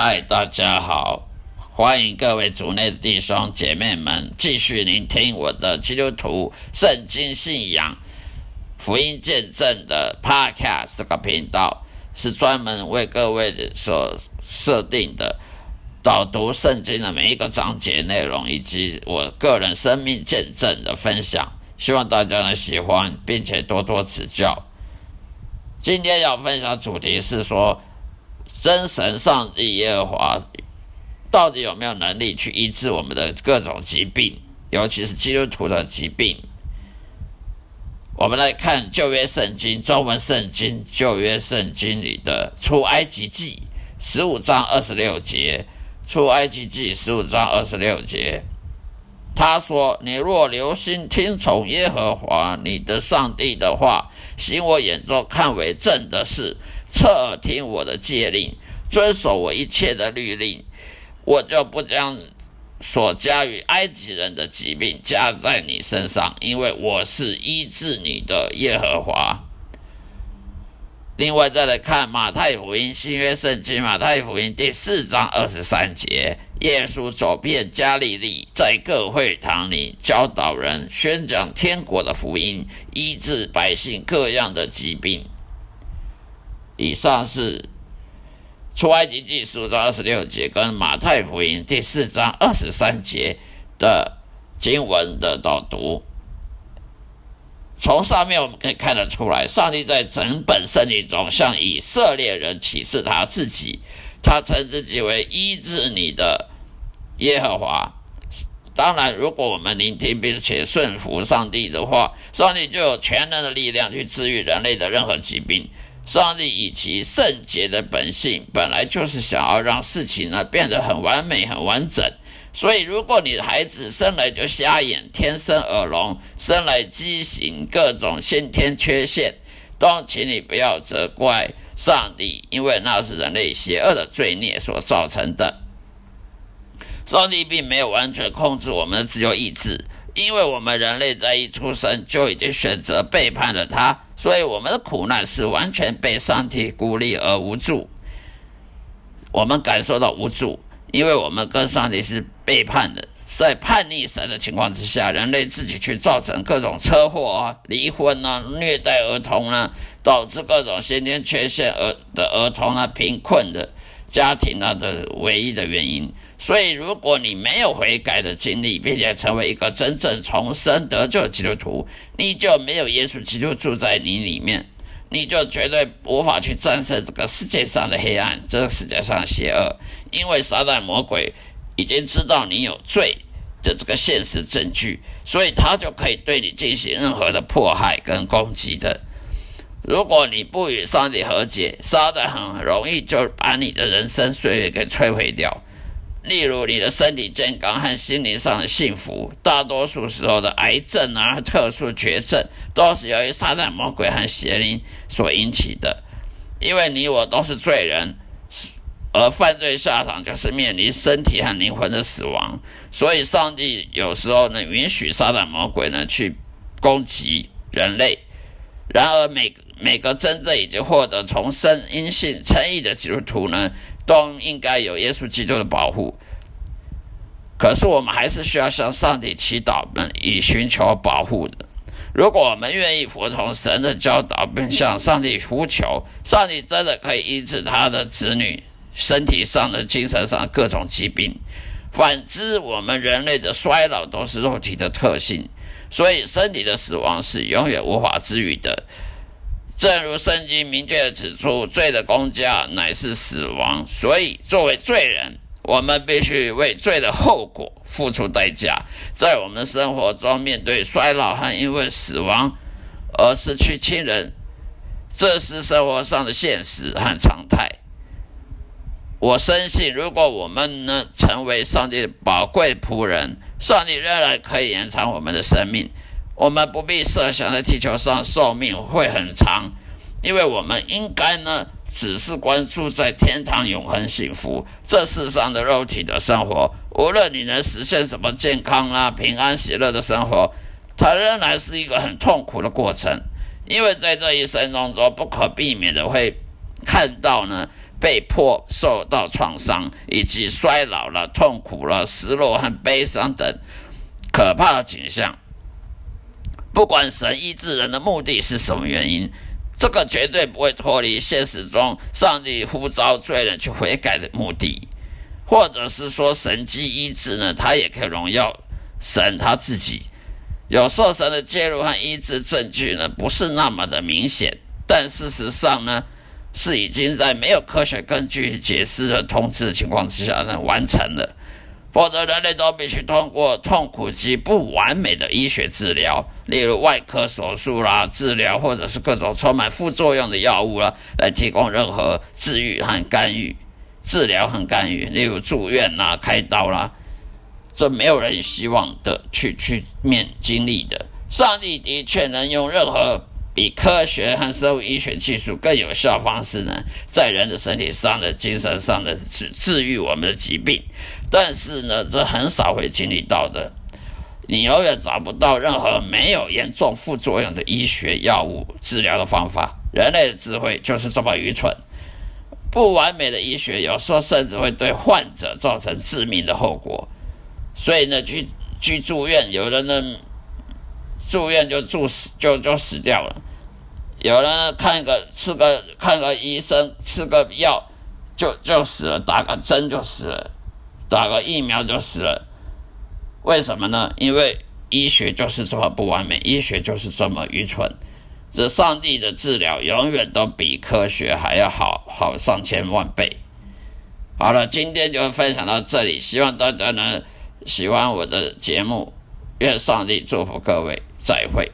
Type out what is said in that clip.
嗨，大家好！欢迎各位族内的弟兄姐妹们继续聆听我的基督徒圣经信仰福音见证的 Podcast 这个频道，是专门为各位所设定的导读圣经的每一个章节内容，以及我个人生命见证的分享。希望大家能喜欢，并且多多指教。今天要分享主题是说，真神上帝耶和华到底有没有能力去医治我们的各种疾病，尤其是基督徒的疾病？我们来看旧约圣经中文圣经旧约圣经里的出埃及记十五章二十六节，出埃及记十五章二十六节。他说：“你若留心听从耶和华你的上帝的话，行我眼中看为正的事，侧耳听我的诫令，遵守我一切的律令，我就不将所加于埃及人的疾病加在你身上，因为我是医治你的耶和华。”另外，再来看马太福音新约圣经马太福音第四章二十三节。耶稣走遍加利利，在各会堂里教导人，宣讲天国的福音，医治百姓各样的疾病。以上是出埃及记十章二十六节跟马太福音第四章二十三节的经文的导读。从上面我们可以看得出来，上帝在整本圣经中向以色列人启示他自己。他称自己为医治你的耶和华。当然，如果我们聆听并且顺服上帝的话，上帝就有全能的力量去治愈人类的任何疾病。上帝以其圣洁的本性，本来就是想要让事情呢变得很完美、很完整。所以，如果你的孩子生来就瞎眼、天生耳聋、生来畸形、各种先天缺陷，都请你不要责怪。上帝，因为那是人类邪恶的罪孽所造成的。上帝并没有完全控制我们的自由意志，因为我们人类在一出生就已经选择背叛了他，所以我们的苦难是完全被上帝孤立而无助。我们感受到无助，因为我们跟上帝是背叛的，在叛逆神的情况之下，人类自己去造成各种车祸啊、离婚啊、虐待儿童啊。导致各种先天缺陷儿的儿童啊，贫困的家庭啊的唯一的原因。所以，如果你没有悔改的经历，并且成为一个真正重生得救的基督徒，你就没有耶稣基督住在你里面，你就绝对无法去战胜这个世界上的黑暗，这个世界上的邪恶。因为撒旦魔鬼已经知道你有罪的这个现实证据，所以他就可以对你进行任何的迫害跟攻击的。如果你不与上帝和解，撒旦很容易就把你的人生岁月给摧毁掉。例如，你的身体健康和心灵上的幸福，大多数时候的癌症啊、特殊绝症，都是由于撒旦魔鬼和邪灵所引起的。因为你我都是罪人，而犯罪下场就是面临身体和灵魂的死亡。所以，上帝有时候呢，允许撒旦魔鬼呢去攻击人类。然而，每每个真正已经获得重生、因信称义的基督徒呢，都应该有耶稣基督的保护。可是，我们还是需要向上帝祈祷，们以寻求保护的。如果我们愿意服从神的教导，并向上帝呼求，上帝真的可以医治他的子女身体上的、精神上各种疾病。反之，我们人类的衰老都是肉体的特性。所以，身体的死亡是永远无法治愈的。正如圣经明确的指出，罪的公价乃是死亡。所以，作为罪人，我们必须为罪的后果付出代价。在我们的生活中，面对衰老和因为死亡而失去亲人，这是生活上的现实和常态。我深信，如果我们能成为上帝宝贵仆人，上帝仍然可以延长我们的生命，我们不必设想在地球上寿命会很长，因为我们应该呢，只是关注在天堂永恒幸福。这世上的肉体的生活，无论你能实现什么健康啦、平安、喜乐的生活，它仍然是一个很痛苦的过程，因为在这一生当中，不可避免的会看到呢，被迫受到创伤，以及衰老了、痛苦了、失落和悲伤等可怕的景象。不管神医治人的目的是什么原因，这个绝对不会脱离现实中上帝呼召罪人去悔改的目的，或者是说神迹医治呢？他也可以荣耀神他自己。有受神的介入和医治证据呢，不是那么的明显，但事实上呢，是已经在没有科学根据解释的通知的情况之下呢，完成了。否则，人类都必须通过痛苦及不完美的医学治疗，例如外科手术啦、治疗，或者是各种充满副作用的药物啦，来提供任何治愈和干预、治疗和干预，例如住院啦、开刀啦，这没有人希望的去去面经历的。上帝的确能用任何比科学和生物医学技术更有效方式呢，在人的身体上的、精神上的治治愈我们的疾病。但是呢，这很少会经历到的。你永远找不到任何没有严重副作用的医学药物治疗的方法。人类的智慧就是这么愚蠢。不完美的医学有时候甚至会对患者造成致命的后果。所以呢，去去住院，有人呢住院就住死就就死掉了。有人看个吃个看个医生吃个药就就死了，打个针就死了。打个疫苗就死了，为什么呢？因为医学就是这么不完美，医学就是这么愚蠢。这上帝的治疗永远都比科学还要好好上千万倍。好了，今天就分享到这里，希望大家能喜欢我的节目，愿上帝祝福各位，再会。